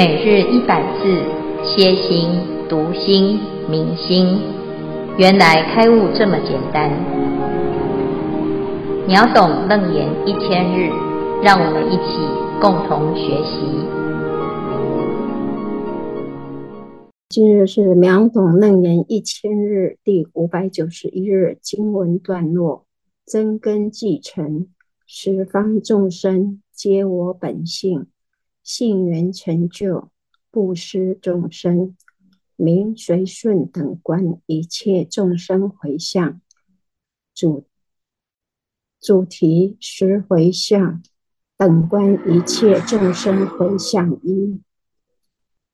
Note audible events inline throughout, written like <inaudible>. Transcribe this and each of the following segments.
每日一百字，歇心、读心、明心，原来开悟这么简单。秒懂楞严一千日，让我们一起共同学习。今日是秒懂楞严一千日第五百九十一日经文段落：增根继承，十方众生皆我本性。信缘成就，布施众生，名随顺等观一切众生回向。主主题十回向，等观一切众生回向一，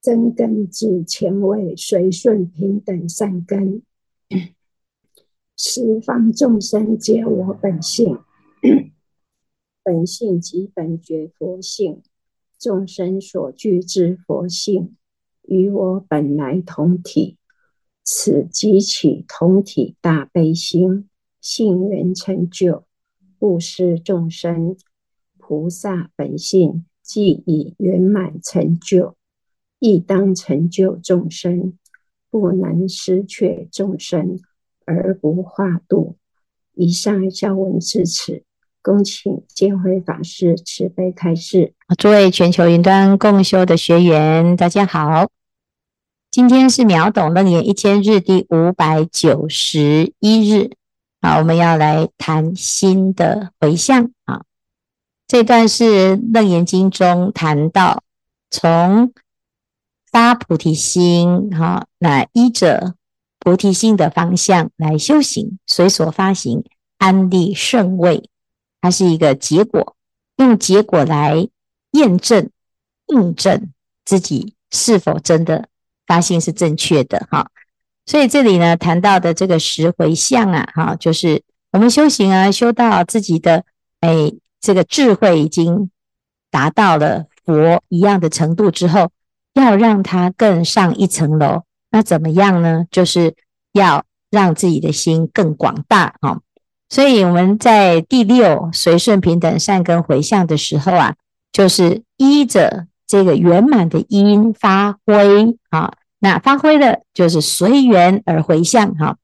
增根至前位随顺平等善根，十方众生皆我本性，<coughs> 本性即本觉佛性。众生所具之佛性，与我本来同体，此即起同体大悲心，信缘成就，布施众生，菩萨本性即已圆满成就，亦当成就众生，不能失却众生而不化度。以上教文至此。恭请见辉法师慈悲开示。诸位全球云端共修的学员，大家好。今天是秒懂楞严一千日第五百九十一日。好，我们要来谈心的回向啊。这段是楞严经中谈到，从发菩提心，哈，那依着菩提心的方向来修行，随所发行，安立胜位。它是一个结果，用结果来验证、印证自己是否真的发心是正确的哈。所以这里呢谈到的这个十回向啊，哈，就是我们修行啊，修到自己的哎这个智慧已经达到了佛一样的程度之后，要让它更上一层楼，那怎么样呢？就是要让自己的心更广大哈。所以我们在第六随顺平等善根回向的时候啊，就是依着这个圆满的因发挥啊，那发挥的就是随缘而回向哈。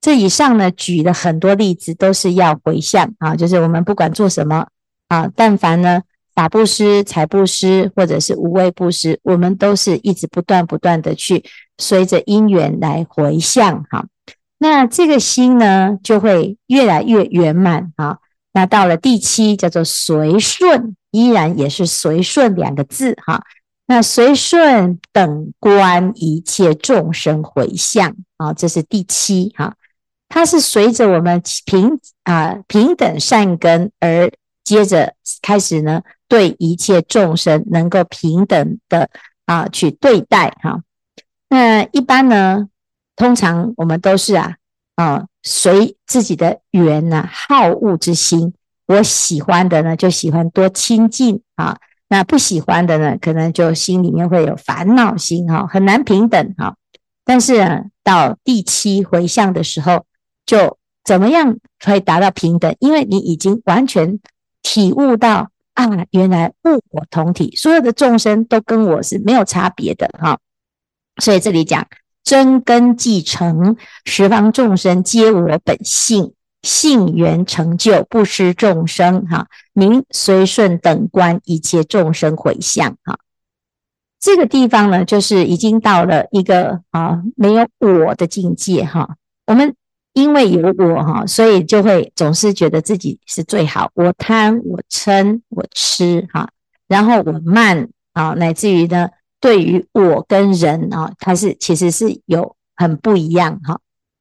这以上呢举了很多例子，都是要回向啊，就是我们不管做什么啊，但凡呢法布施、财布施或者是无畏布施，我们都是一直不断不断的去随着因缘来回向哈。那这个心呢，就会越来越圆满啊。那到了第七，叫做随顺，依然也是随顺两个字哈。那随顺等观一切众生回向啊，这是第七哈。它是随着我们平啊平等善根而接着开始呢，对一切众生能够平等的啊去对待哈。那一般呢？通常我们都是啊啊随自己的缘呐，好恶之心。我喜欢的呢，就喜欢多亲近啊；那不喜欢的呢，可能就心里面会有烦恼心哈，很难平等哈。但是啊，到第七回向的时候，就怎么样可以达到平等？因为你已经完全体悟到啊，原来物我同体，所有的众生都跟我是没有差别的哈。所以这里讲。真根继承，十方众生皆我本性，性缘成就，不失众生，哈，名随顺等观一切众生回向，哈。这个地方呢，就是已经到了一个啊没有我的境界，哈。我们因为有我，哈，所以就会总是觉得自己是最好。我贪，我嗔，我痴，哈，然后我慢，啊，乃至于呢。对于我跟人啊，它是其实是有很不一样哈。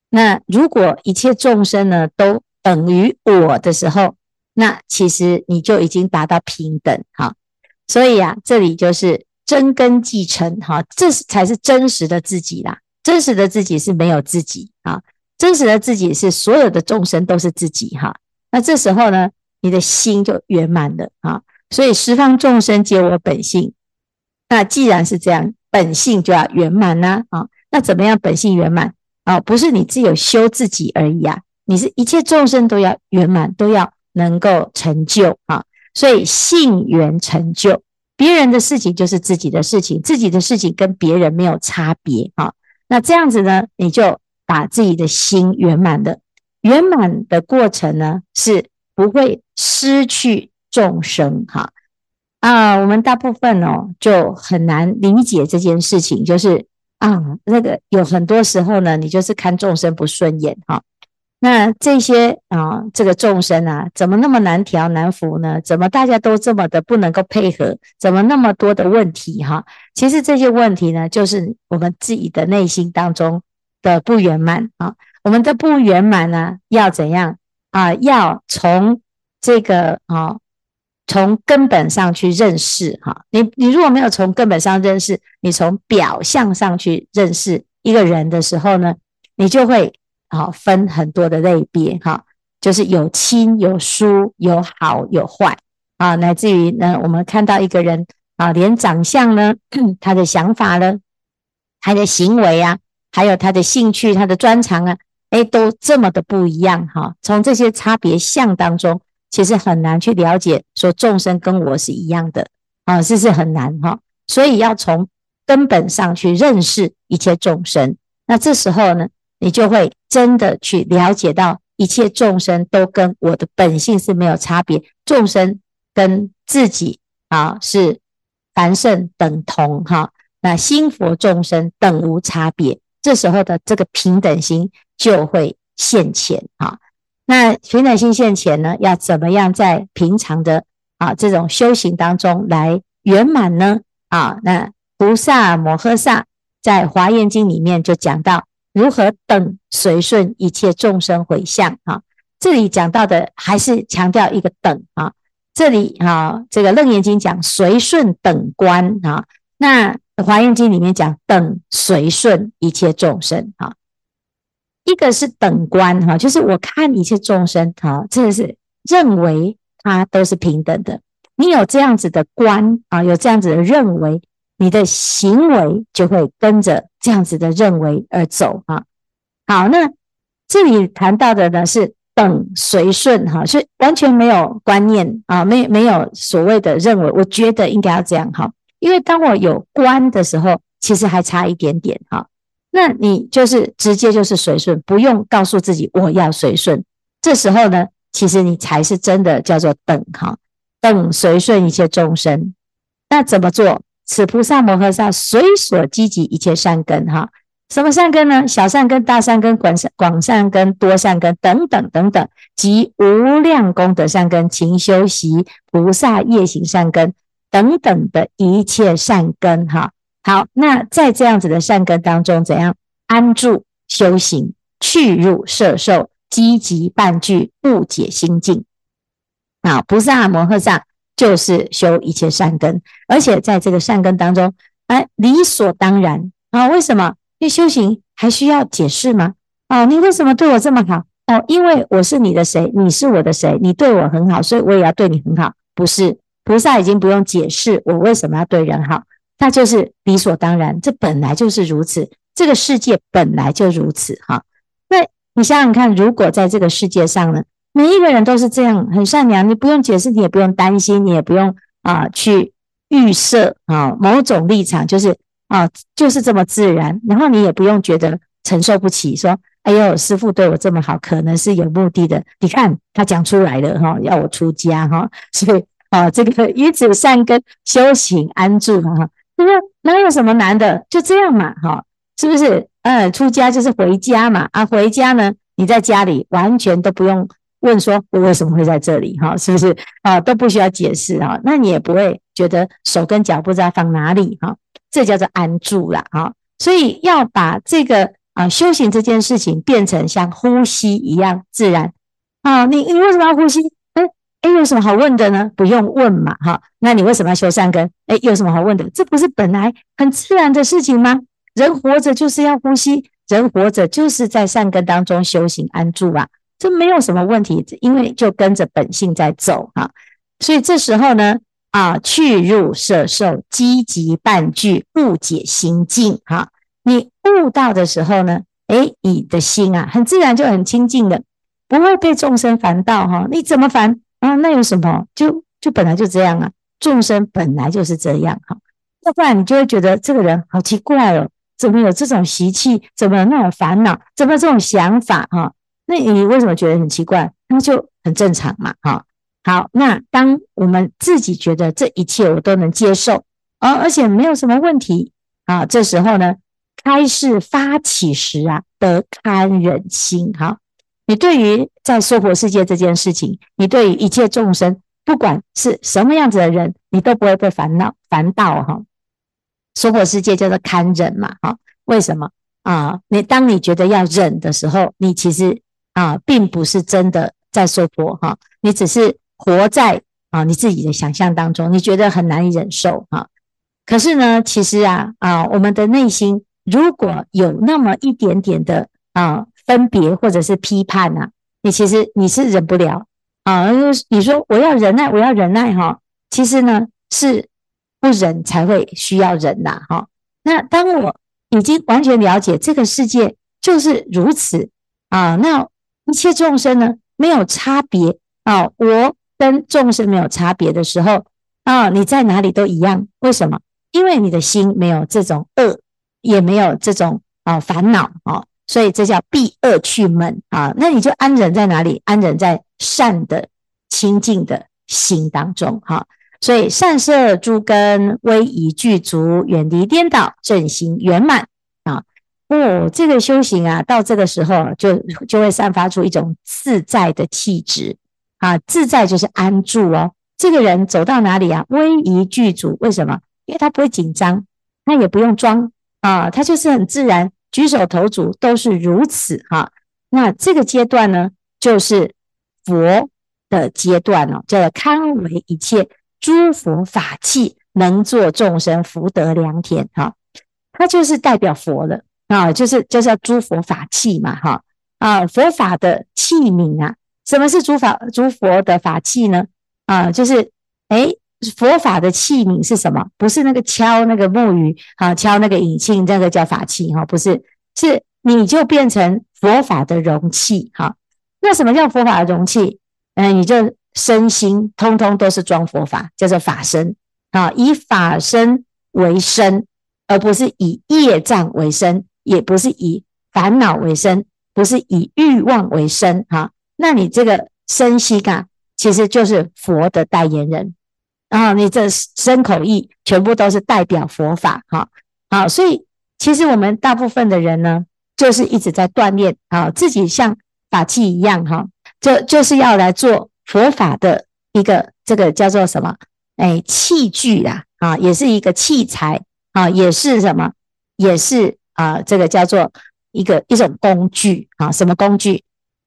那如果一切众生呢都等于我的时候，那其实你就已经达到平等哈。所以啊，这里就是真根继承哈，这才是真实的自己啦。真实的自己是没有自己啊，真实的自己是所有的众生都是自己哈。那这时候呢，你的心就圆满了啊。所以十方众生皆我本性。那既然是这样，本性就要圆满呐啊？那怎么样本性圆满啊？不是你只有修自己而已啊，你是一切众生都要圆满，都要能够成就啊。所以性缘成就，别人的事情就是自己的事情，自己的事情跟别人没有差别啊。那这样子呢，你就把自己的心圆满的，圆满的过程呢，是不会失去众生哈。啊我们大部分哦就很难理解这件事情，就是啊，那个有很多时候呢，你就是看众生不顺眼哈。那这些啊，这个众生啊，怎么那么难调难服呢？怎么大家都这么的不能够配合？怎么那么多的问题哈？其实这些问题呢，就是我们自己的内心当中的不圆满啊。我们的不圆满呢，要怎样啊？要从这个啊。从根本上去认识哈，你你如果没有从根本上认识，你从表象上去认识一个人的时候呢，你就会啊分很多的类别哈，就是有亲有疏有好有坏啊，乃至于呢，我们看到一个人啊，连长相呢，<clears throat> 他的想法呢，他的行为啊，还有他的兴趣、他的专长啊，哎，都这么的不一样哈，从这些差别相当中。其实很难去了解，说众生跟我是一样的啊，这是很难哈。所以要从根本上去认识一切众生，那这时候呢，你就会真的去了解到一切众生都跟我的本性是没有差别，众生跟自己啊是凡圣等同哈。那心佛众生等无差别，这时候的这个平等心就会现前哈。那平等心现前呢，要怎么样在平常的啊这种修行当中来圆满呢？啊，那菩萨摩诃萨在华严经里面就讲到如何等随顺一切众生回向啊。这里讲到的还是强调一个等啊。这里啊，这个楞严经讲随顺等观啊，那华严经里面讲等随顺一切众生啊。一个是等观哈，就是我看一切众生哈，真的是认为他都是平等的。你有这样子的观啊，有这样子的认为，你的行为就会跟着这样子的认为而走哈。好，那这里谈到的呢是等随顺哈，是完全没有观念啊，没没有所谓的认为，我觉得应该要这样哈。因为当我有观的时候，其实还差一点点哈。那你就是直接就是随顺，不用告诉自己我要随顺。这时候呢，其实你才是真的叫做等哈，等随顺一切众生。那怎么做？此菩萨摩诃萨随所积集一切善根哈，什么善根呢？小善根、大善根、广善广善根、多善根等等等等，及无量功德善根、勤修习菩萨业行善根等等的一切善根哈。好，那在这样子的善根当中，怎样安住修行，去入摄受，积极伴聚，误解心境。啊，菩萨摩诃萨就是修一切善根，而且在这个善根当中，哎，理所当然啊。为什么？因为修行还需要解释吗？哦，你为什么对我这么好？哦，因为我是你的谁，你是我的谁，你对我很好，所以我也要对你很好。不是，菩萨已经不用解释我为什么要对人好。那就是理所当然，这本来就是如此，这个世界本来就如此哈。那你想想看，如果在这个世界上呢，每一个人都是这样很善良，你不用解释，你也不用担心，你也不用啊去预设啊某种立场，就是啊就是这么自然，然后你也不用觉得承受不起，说哎呦师父对我这么好，可能是有目的的。你看他讲出来了哈，要我出家哈，所以啊这个 <laughs> 以此善根修行安住哈。是不是哪有什么难的？就这样嘛，哈，是不是？嗯，出家就是回家嘛，啊，回家呢，你在家里完全都不用问说，我为什么会在这里，哈，是不是？啊，都不需要解释啊，那你也不会觉得手跟脚不知道放哪里，哈，这叫做安住了，哈。所以要把这个啊修行这件事情变成像呼吸一样自然，啊，你你为什么要呼吸？哎，有什么好问的呢？不用问嘛，哈。那你为什么要修善根？哎，有什么好问的？这不是本来很自然的事情吗？人活着就是要呼吸，人活着就是在善根当中修行安住啊，这没有什么问题，因为就跟着本性在走啊。所以这时候呢，啊，去入摄受，积极伴聚，误解心境哈。你悟到的时候呢，哎，你的心啊，很自然就很清净的，不会被众生烦到哈。你怎么烦？那有什么？就就本来就这样啊。众生本来就是这样哈，要不然你就会觉得这个人好奇怪哦，怎么有这种习气，怎么有那种烦恼，怎么有这种想法哈？那你为什么觉得很奇怪？那就很正常嘛哈。好，那当我们自己觉得这一切我都能接受，而而且没有什么问题啊，这时候呢，开始发起时啊，得堪忍心哈。你对于在娑婆世界这件事情，你对于一切众生，不管是什么样子的人，你都不会被烦恼烦恼哈。娑婆世界叫做堪忍嘛哈？为什么啊？你当你觉得要忍的时候，你其实啊，并不是真的在娑婆哈，你只是活在啊你自己的想象当中，你觉得很难以忍受哈。可是呢，其实啊啊，我们的内心如果有那么一点点的啊。分别或者是批判呐、啊，你其实你是忍不了啊！你说我要忍耐，我要忍耐哈，其实呢是不忍才会需要忍呐哈。那当我已经完全了解这个世界就是如此啊，那一切众生呢没有差别啊，我跟众生没有差别的时候啊，你在哪里都一样。为什么？因为你的心没有这种恶，也没有这种啊烦恼啊。所以这叫避恶去闷啊，那你就安忍在哪里？安忍在善的清净的心当中哈。所以善摄诸根，威仪具足，远离颠倒，正行圆满啊。哦，这个修行啊，到这个时候就就会散发出一种自在的气质啊。自在就是安住哦。这个人走到哪里啊，威仪具足，为什么？因为他不会紧张，他也不用装啊，他就是很自然。举手投足都是如此哈，那这个阶段呢，就是佛的阶段哦，叫做堪为一切诸佛法器，能作众生福德良田哈，它就是代表佛的啊，就是就是要诸佛法器嘛哈。啊，佛法的器皿啊，什么是诸法诸佛的法器呢？啊，就是诶佛法的器皿是什么？不是那个敲那个木鱼啊，敲那个引磬，这个叫法器哈，不是，是你就变成佛法的容器哈。那什么叫佛法的容器？嗯，你就身心通通都是装佛法，叫做法身啊，以法身为身，而不是以业障为身，也不是以烦恼为身，不是以欲望为身哈。那你这个身心啊，其实就是佛的代言人。然后你这身口意全部都是代表佛法，哈，好，所以其实我们大部分的人呢，就是一直在锻炼啊，自己像法器一样，哈，就就是要来做佛法的一个这个叫做什么？哎，器具啦，啊，也是一个器材啊，也是什么？也是啊，这个叫做一个一种工具啊，什么工具？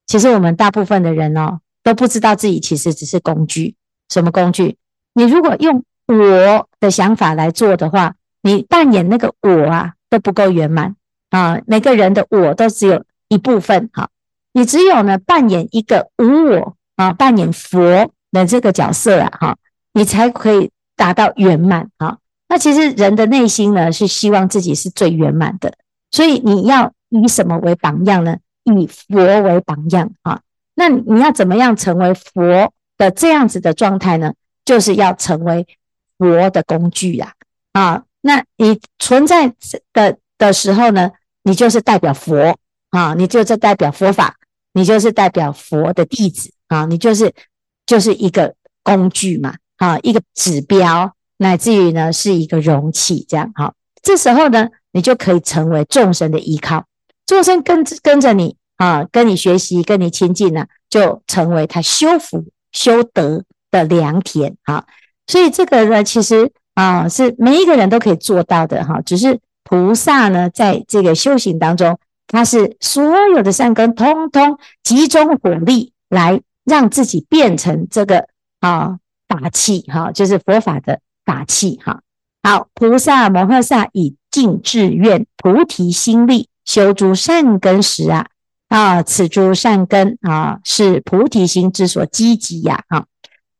其实我们大部分的人哦，都不知道自己其实只是工具，什么工具？你如果用我的想法来做的话，你扮演那个我啊都不够圆满啊。每个人的我都只有一部分哈，你只有呢扮演一个无我啊，扮演佛的这个角色啊哈，你才可以达到圆满啊。那其实人的内心呢是希望自己是最圆满的，所以你要以什么为榜样呢？以佛为榜样啊。那你要怎么样成为佛的这样子的状态呢？就是要成为佛的工具呀，啊，那你存在的的时候呢，你就是代表佛。啊，你就是代表佛法，你就是代表佛的弟子。啊，你就是就是一个工具嘛，啊，一个指标，乃至于呢是一个容器，这样。哈，这时候呢，你就可以成为众生的依靠，众生跟跟着你啊，跟你学习，跟你亲近呢，就成为他修福修德的良田，哈，所以这个呢，其实啊，是每一个人都可以做到的，哈。只是菩萨呢，在这个修行当中，他是所有的善根，通通集中火力来让自己变成这个啊法器，哈，就是佛法的法器，哈。好，菩萨摩诃萨以净志愿、菩提心力修诸善根时啊，啊，此诸善根啊，是菩提心之所积集呀，啊。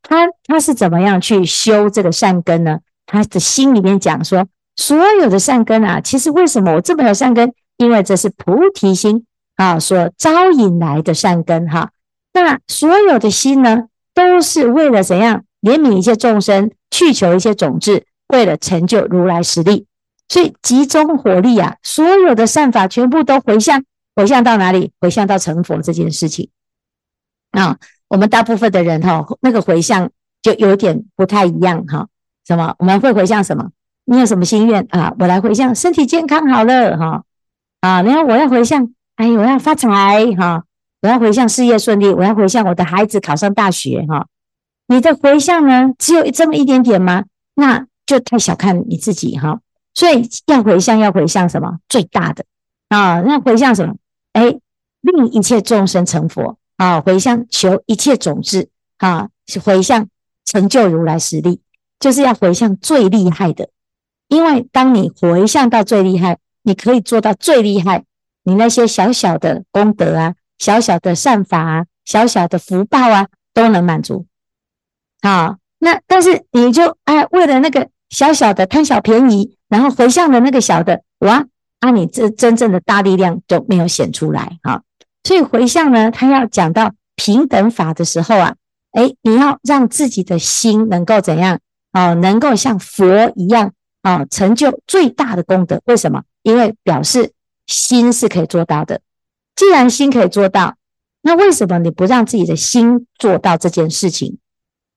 他他是怎么样去修这个善根呢？他的心里面讲说，所有的善根啊，其实为什么我这么有善根？因为这是菩提心啊所招引来的善根哈。那所有的心呢，都是为了怎样怜悯一切众生，去求一些种子，为了成就如来实力。所以集中火力啊，所有的善法全部都回向，回向到哪里？回向到成佛这件事情。啊，我们大部分的人哈，那个回向就有点不太一样哈。什么？我们会回向什么？你有什么心愿啊？我来回向身体健康好了哈。啊，然后我要回向，哎，我要发财哈，我要回向事业顺利，我要回向我的孩子考上大学哈。你的回向呢，只有这么一点点吗？那就太小看你自己哈。所以要回向，要回向什么？最大的啊！那回向什么？哎，令一切众生成佛啊！回向求一切种子啊！回向成就如来实力，就是要回向最厉害的。因为当你回向到最厉害，你可以做到最厉害。你那些小小的功德啊，小小的善法啊，小小的福报啊，都能满足。好，那但是你就哎，为了那个小小的贪小便宜。然后回向的那个小的，哇，啊，你这真正的大力量就没有显出来哈。所以回向呢，他要讲到平等法的时候啊，诶，你要让自己的心能够怎样啊？能够像佛一样啊，成就最大的功德。为什么？因为表示心是可以做到的。既然心可以做到，那为什么你不让自己的心做到这件事情？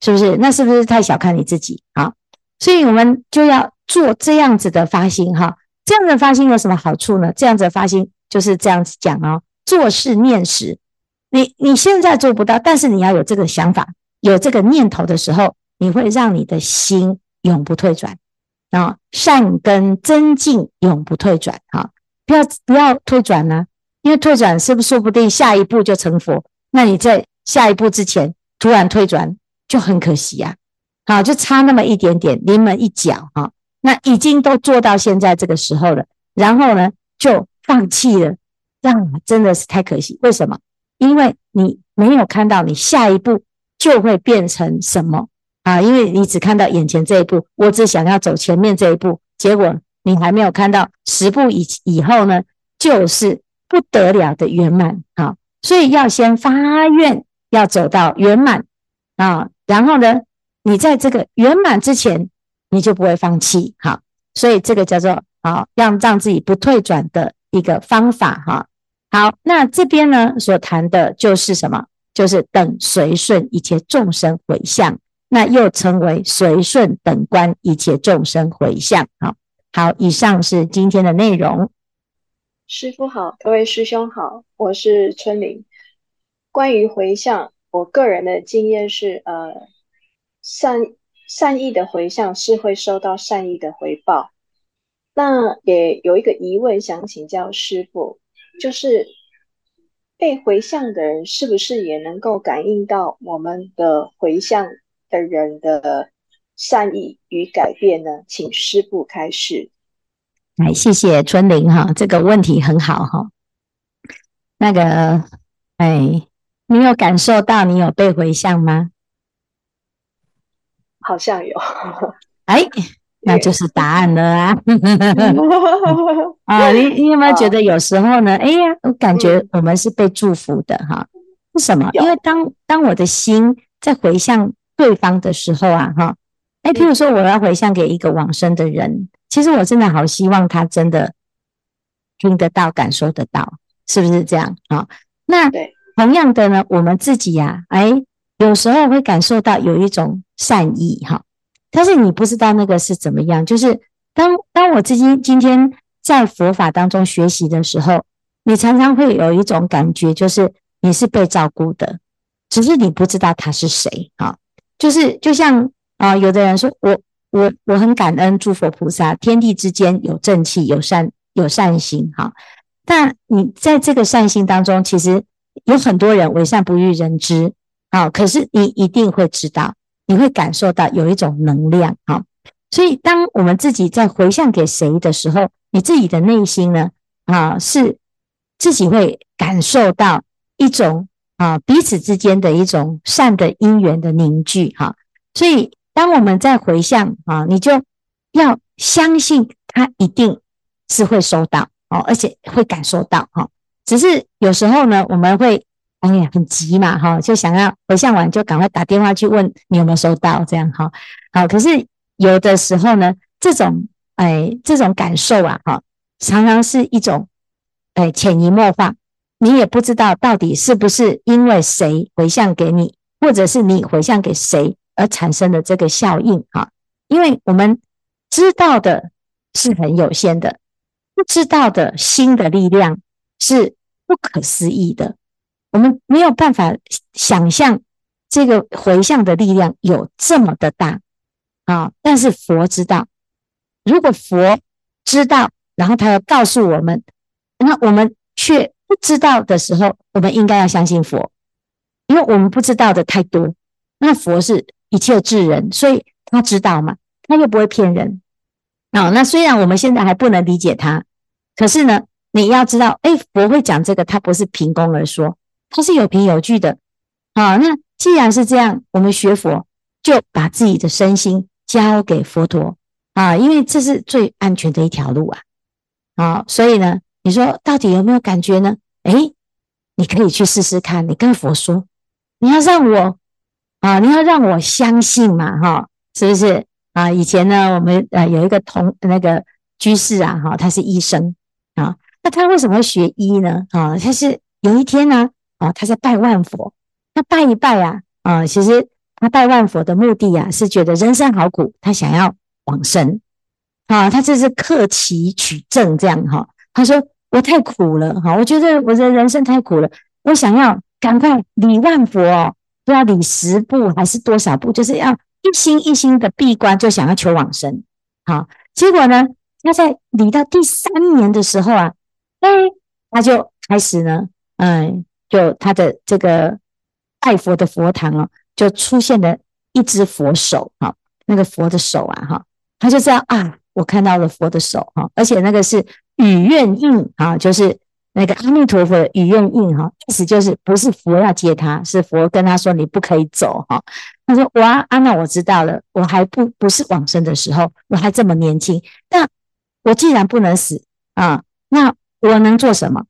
是不是？那是不是太小看你自己啊？所以我们就要。做这样子的发心哈，这样的发心有什么好处呢？这样子的发心就是这样子讲哦，做事念时，你你现在做不到，但是你要有这个想法，有这个念头的时候，你会让你的心永不退转啊，善根增进永不退转哈，不要不要退转呢，因为退转是不是说不定下一步就成佛？那你在下一步之前突然退转就很可惜呀，好，就差那么一点点，临门一脚哈。那已经都做到现在这个时候了，然后呢，就放弃了，这样真的是太可惜。为什么？因为你没有看到你下一步就会变成什么啊？因为你只看到眼前这一步，我只想要走前面这一步，结果你还没有看到十步以以后呢，就是不得了的圆满啊！所以要先发愿，要走到圆满啊，然后呢，你在这个圆满之前。你就不会放弃，哈，所以这个叫做啊，让让自己不退转的一个方法，哈。好，那这边呢所谈的就是什么？就是等随顺一切众生回向，那又称为随顺等观一切众生回向。好，好，以上是今天的内容。师父好，各位师兄好，我是春玲。关于回向，我个人的经验是，呃，善。善意的回向是会收到善意的回报。那也有一个疑问想请教师父，就是被回向的人是不是也能够感应到我们的回向的人的善意与改变呢？请师父开示。来，谢谢春玲哈，这个问题很好哈。那个，哎，你有感受到你有被回向吗？好像有，<laughs> 哎，那就是答案了啊！<laughs> 啊，你你有没有觉得有时候呢？哎呀，我感觉我们是被祝福的哈。为什么？因为当当我的心在回向对方的时候啊，哈，哎，譬如说我要回向给一个往生的人，其实我真的好希望他真的听得到、感受得到，是不是这样啊？那同样的呢，我们自己呀，哎。有时候会感受到有一种善意哈，但是你不知道那个是怎么样。就是当当我自己今天在佛法当中学习的时候，你常常会有一种感觉，就是你是被照顾的，只是你不知道他是谁啊。就是就像啊，有的人说我我我很感恩诸佛菩萨，天地之间有正气，有善有善心哈。但你在这个善心当中，其实有很多人为善不欲人知。啊，可是你一定会知道，你会感受到有一种能量，好，所以当我们自己在回向给谁的时候，你自己的内心呢，啊，是自己会感受到一种啊彼此之间的一种善的因缘的凝聚，哈，所以当我们在回向啊，你就要相信他一定是会收到，哦，而且会感受到，哈，只是有时候呢，我们会。哎呀，很急嘛，哈，就想要回向完就赶快打电话去问你有没有收到，这样哈，好。可是有的时候呢，这种哎，这种感受啊，哈，常常是一种哎潜移默化，你也不知道到底是不是因为谁回向给你，或者是你回向给谁而产生的这个效应哈。因为我们知道的是很有限的，不知道的心的力量是不可思议的。我们没有办法想象这个回向的力量有这么的大啊！但是佛知道，如果佛知道，然后他要告诉我们，那我们却不知道的时候，我们应该要相信佛，因为我们不知道的太多。那佛是一切智人，所以他知道嘛，他又不会骗人啊。那虽然我们现在还不能理解他，可是呢，你要知道，哎，佛会讲这个，他不是凭空而说。它是有凭有据的，啊，那既然是这样，我们学佛就把自己的身心交给佛陀啊，因为这是最安全的一条路啊，啊，所以呢，你说到底有没有感觉呢？诶，你可以去试试看，你跟佛说，你要让我啊，你要让我相信嘛，哈，是不是啊？以前呢，我们呃有一个同那个居士啊，哈，他是医生啊，那他为什么会学医呢？啊，他是有一天呢。啊他在拜万佛，那拜一拜啊，啊，其实他拜万佛的目的啊，是觉得人生好苦，他想要往生，啊，他这是克期取证这样哈。他说我太苦了哈，我觉得我的人生太苦了，我想要赶快礼万佛哦，不要礼十步还是多少步，就是要一心一心的闭关，就想要求往生。好，结果呢，他在礼到第三年的时候啊，哎，他就开始呢，嗯。就他的这个拜佛的佛堂哦，就出现了一只佛手哈，那个佛的手啊哈，他就这样啊，我看到了佛的手哈，而且那个是雨愿印啊，就是那个阿弥陀佛的雨愿印哈，意思就是不是佛要接他，是佛跟他说你不可以走哈。他说哇啊，那我知道了，我还不不是往生的时候，我还这么年轻，那我既然不能死啊，那我能做什么？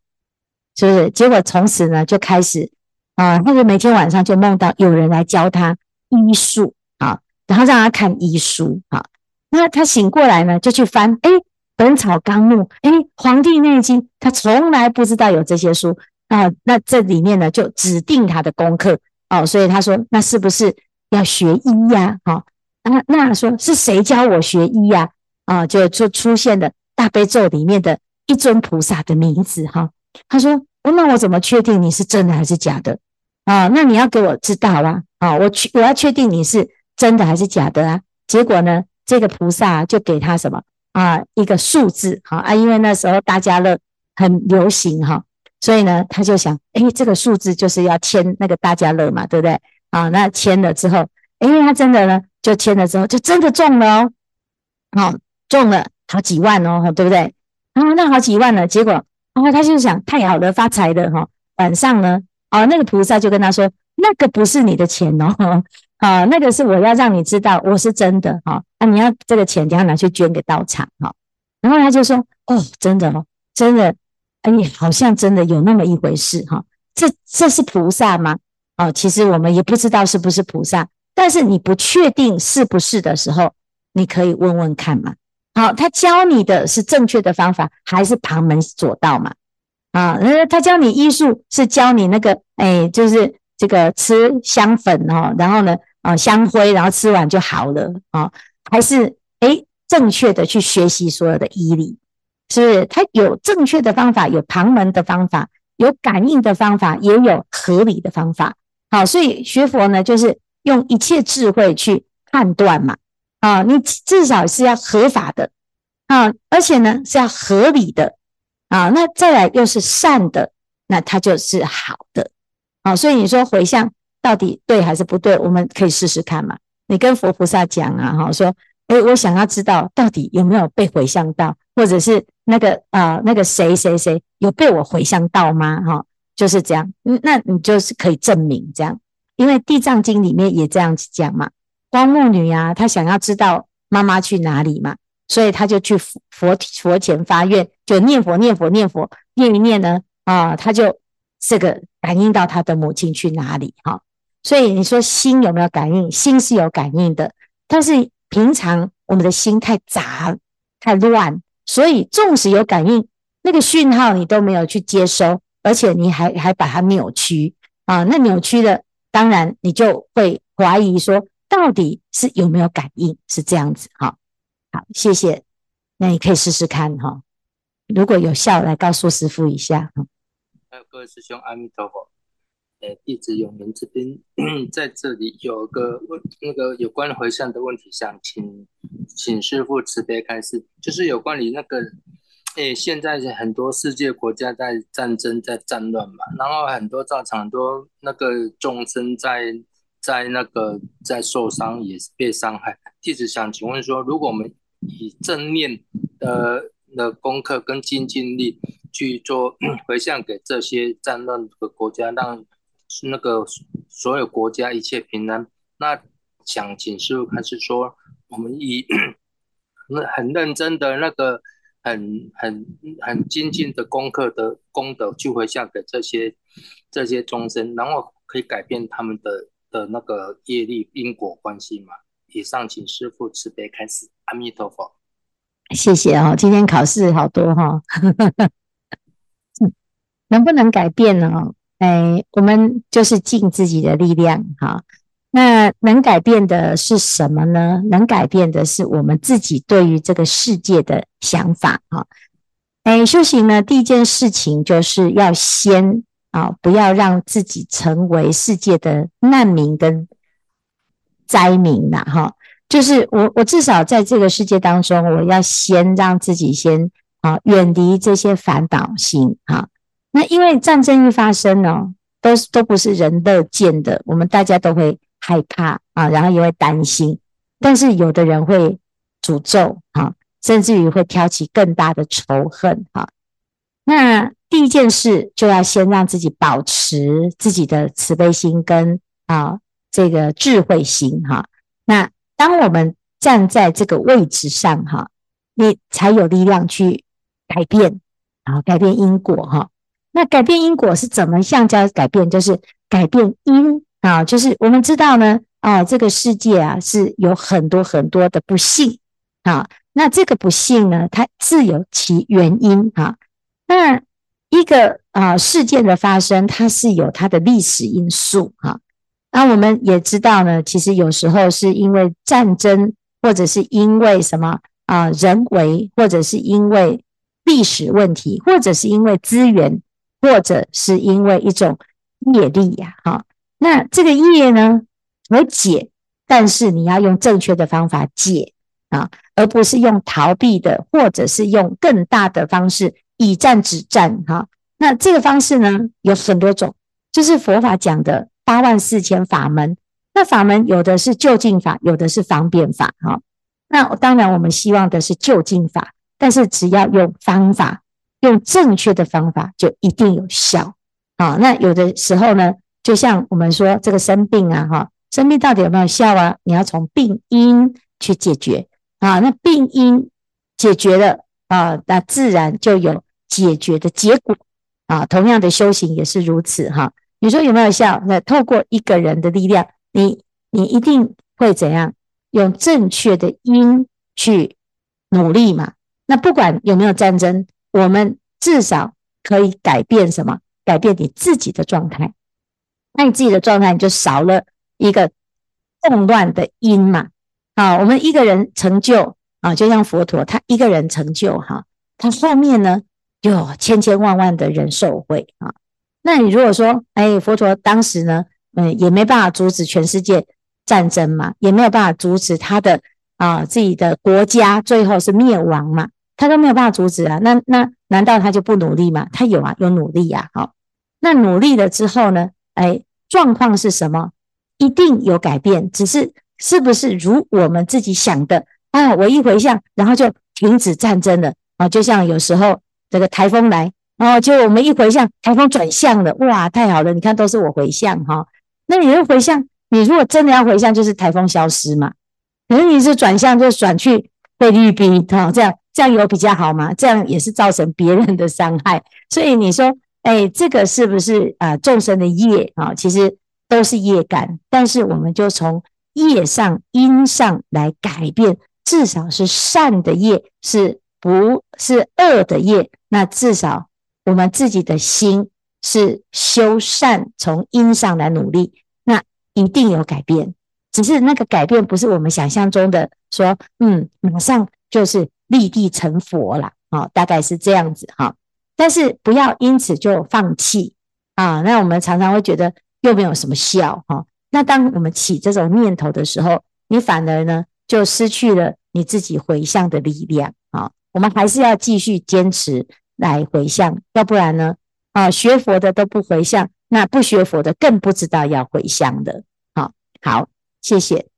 是不是？结果从此呢，就开始啊，那个每天晚上就梦到有人来教他医术啊，然后让他看医书啊。那他醒过来呢，就去翻，哎，《本草纲目》，哎，《黄帝内经》，他从来不知道有这些书啊。那这里面呢，就指定他的功课哦。所以他说，那是不是要学医呀？啊，那那说是谁教我学医呀？啊，就就出现了大悲咒里面的一尊菩萨的名字哈。他说：“那我怎么确定你是真的还是假的啊？那你要给我知道啊！啊，我确我要确定你是真的还是假的啊？结果呢，这个菩萨就给他什么啊？一个数字，好啊，因为那时候大家乐很流行哈，所以呢，他就想，诶，这个数字就是要签那个大家乐嘛，对不对？啊，那签了之后，诶，他真的呢，就签了之后，就真的中了哦，好，中了好几万哦，对不对？啊，那好几万呢，结果。”然后他就想，太好了，发财的哈。晚上呢，啊，那个菩萨就跟他说，那个不是你的钱哦，啊，<laughs> 那个是我要让你知道我是真的哈。啊，你要这个钱，你要拿去捐给道场哈。然后他就说，哦，真的哦，真的，哎，好像真的有那么一回事哈。这这是菩萨吗？哦，其实我们也不知道是不是菩萨，但是你不确定是不是的时候，你可以问问看嘛。好，他教你的是正确的方法，还是旁门左道嘛？啊，那他教你医术是教你那个，哎，就是这个吃香粉哦，然后呢，啊，香灰，然后吃完就好了啊？还是哎，正确的去学习所有的医理，是不是？他有正确的方法，有旁门的方法，有感应的方法，也有合理的方法。好，所以学佛呢，就是用一切智慧去判断嘛。啊，你至少是要合法的啊，而且呢是要合理的啊，那再来又是善的，那它就是好的啊。所以你说回向到底对还是不对？我们可以试试看嘛。你跟佛菩萨讲啊，哈，说，哎，我想要知道到底有没有被回向到，或者是那个啊，那个谁谁谁有被我回向到吗？哈，就是这样。那你就是可以证明这样，因为《地藏经》里面也这样子讲嘛。光目女啊，她想要知道妈妈去哪里嘛，所以她就去佛佛前发愿，就念佛念佛念佛，念一念呢啊，她就这个感应到他的母亲去哪里哈。所以你说心有没有感应？心是有感应的，但是平常我们的心太杂太乱，所以纵使有感应，那个讯号你都没有去接收，而且你还还把它扭曲啊。那扭曲的，当然你就会怀疑说，到底是有没有感应？是这样子哈。好，谢谢。那你可以试试看哈，如果有效，来告诉师父一下哈。还有各位师兄，阿弥陀佛。呃，弟子永明这边 <clears throat> 在这里有个问，那个有关回向的问题，想请请师父慈悲开示，就是有关于那个，诶，现在很多世界国家在战争在战乱嘛，然后很多造成很多那个众生在在那个在受伤，也是被伤害。弟子想请问说，如果我们以正念的的功课跟精进力去做 <clears throat> 回向给这些战乱的国家，让那个所有国家一切平安。那想请师父开示说，我们以 <clears throat> 那很认真的那个很很很精进的功课的功德去回向给这些这些众生，然后可以改变他们的的那个业力因果关系嘛？以上，请师父慈悲开始。阿弥陀佛。谢谢哦，今天考试好多哈、哦，<laughs> 能不能改变呢？哎，我们就是尽自己的力量哈。那能改变的是什么呢？能改变的是我们自己对于这个世界的想法哈。哎，修行呢，第一件事情就是要先啊，不要让自己成为世界的难民跟灾民呐哈。就是我，我至少在这个世界当中，我要先让自己先啊远离这些烦恼心哈。那因为战争一发生呢，都都不是人乐见的，我们大家都会害怕啊，然后也会担心。但是有的人会诅咒啊，甚至于会挑起更大的仇恨哈。那第一件事就要先让自己保持自己的慈悲心跟啊这个智慧心哈。那当我们站在这个位置上哈，你才有力量去改变啊，改变因果哈。那改变因果是怎么样叫改变？就是改变因啊，就是我们知道呢，啊，这个世界啊是有很多很多的不幸啊。那这个不幸呢，它自有其原因啊。那一个啊事件的发生，它是有它的历史因素哈。那我们也知道呢，其实有时候是因为战争，或者是因为什么啊人为，或者是因为历史问题，或者是因为资源。或者是因为一种业力呀，哈，那这个业呢，可解，但是你要用正确的方法解啊，而不是用逃避的，或者是用更大的方式以战止战，哈。那这个方式呢，有很多种，就是佛法讲的八万四千法门。那法门有的是就近法，有的是方便法，哈。那当然我们希望的是就近法，但是只要用方法。用正确的方法就一定有效啊！那有的时候呢，就像我们说这个生病啊，哈，生病到底有没有效啊？你要从病因去解决啊。那病因解决了啊，那自然就有解决的结果啊。同样的修行也是如此哈。你说有没有效？那透过一个人的力量，你你一定会怎样？用正确的因去努力嘛。那不管有没有战争。我们至少可以改变什么？改变你自己的状态。那你自己的状态，你就少了一个动乱的因嘛。啊，我们一个人成就啊，就像佛陀，他一个人成就哈，他后面呢有千千万万的人受惠啊。那你如果说，哎，佛陀当时呢，嗯，也没办法阻止全世界战争嘛，也没有办法阻止他的啊自己的国家最后是灭亡嘛。他都没有办法阻止啊，那那难道他就不努力吗？他有啊，有努力呀。好，那努力了之后呢？哎，状况是什么？一定有改变，只是是不是如我们自己想的啊？我一回向，然后就停止战争了啊？就像有时候这个台风来，然后就我们一回向，台风转向了，哇，太好了！你看都是我回向哈。那你又回向，你如果真的要回向，就是台风消失嘛。可是你是转向，就转去菲律宾哈，这样。这样有比较好吗？这样也是造成别人的伤害。<laughs> 所以你说，哎，这个是不是啊？众生的业啊，其实都是业感，但是我们就从业上、因上来改变，至少是善的业，是不是恶的业？那至少我们自己的心是修善，从因上来努力，那一定有改变。只是那个改变不是我们想象中的，说嗯，马上就是立地成佛了啊，大概是这样子哈。但是不要因此就放弃啊。那我们常常会觉得又没有什么效哈。那当我们起这种念头的时候，你反而呢就失去了你自己回向的力量。我们还是要继续坚持来回向，要不然呢啊，学佛的都不回向，那不学佛的更不知道要回向的。好，好。谢谢。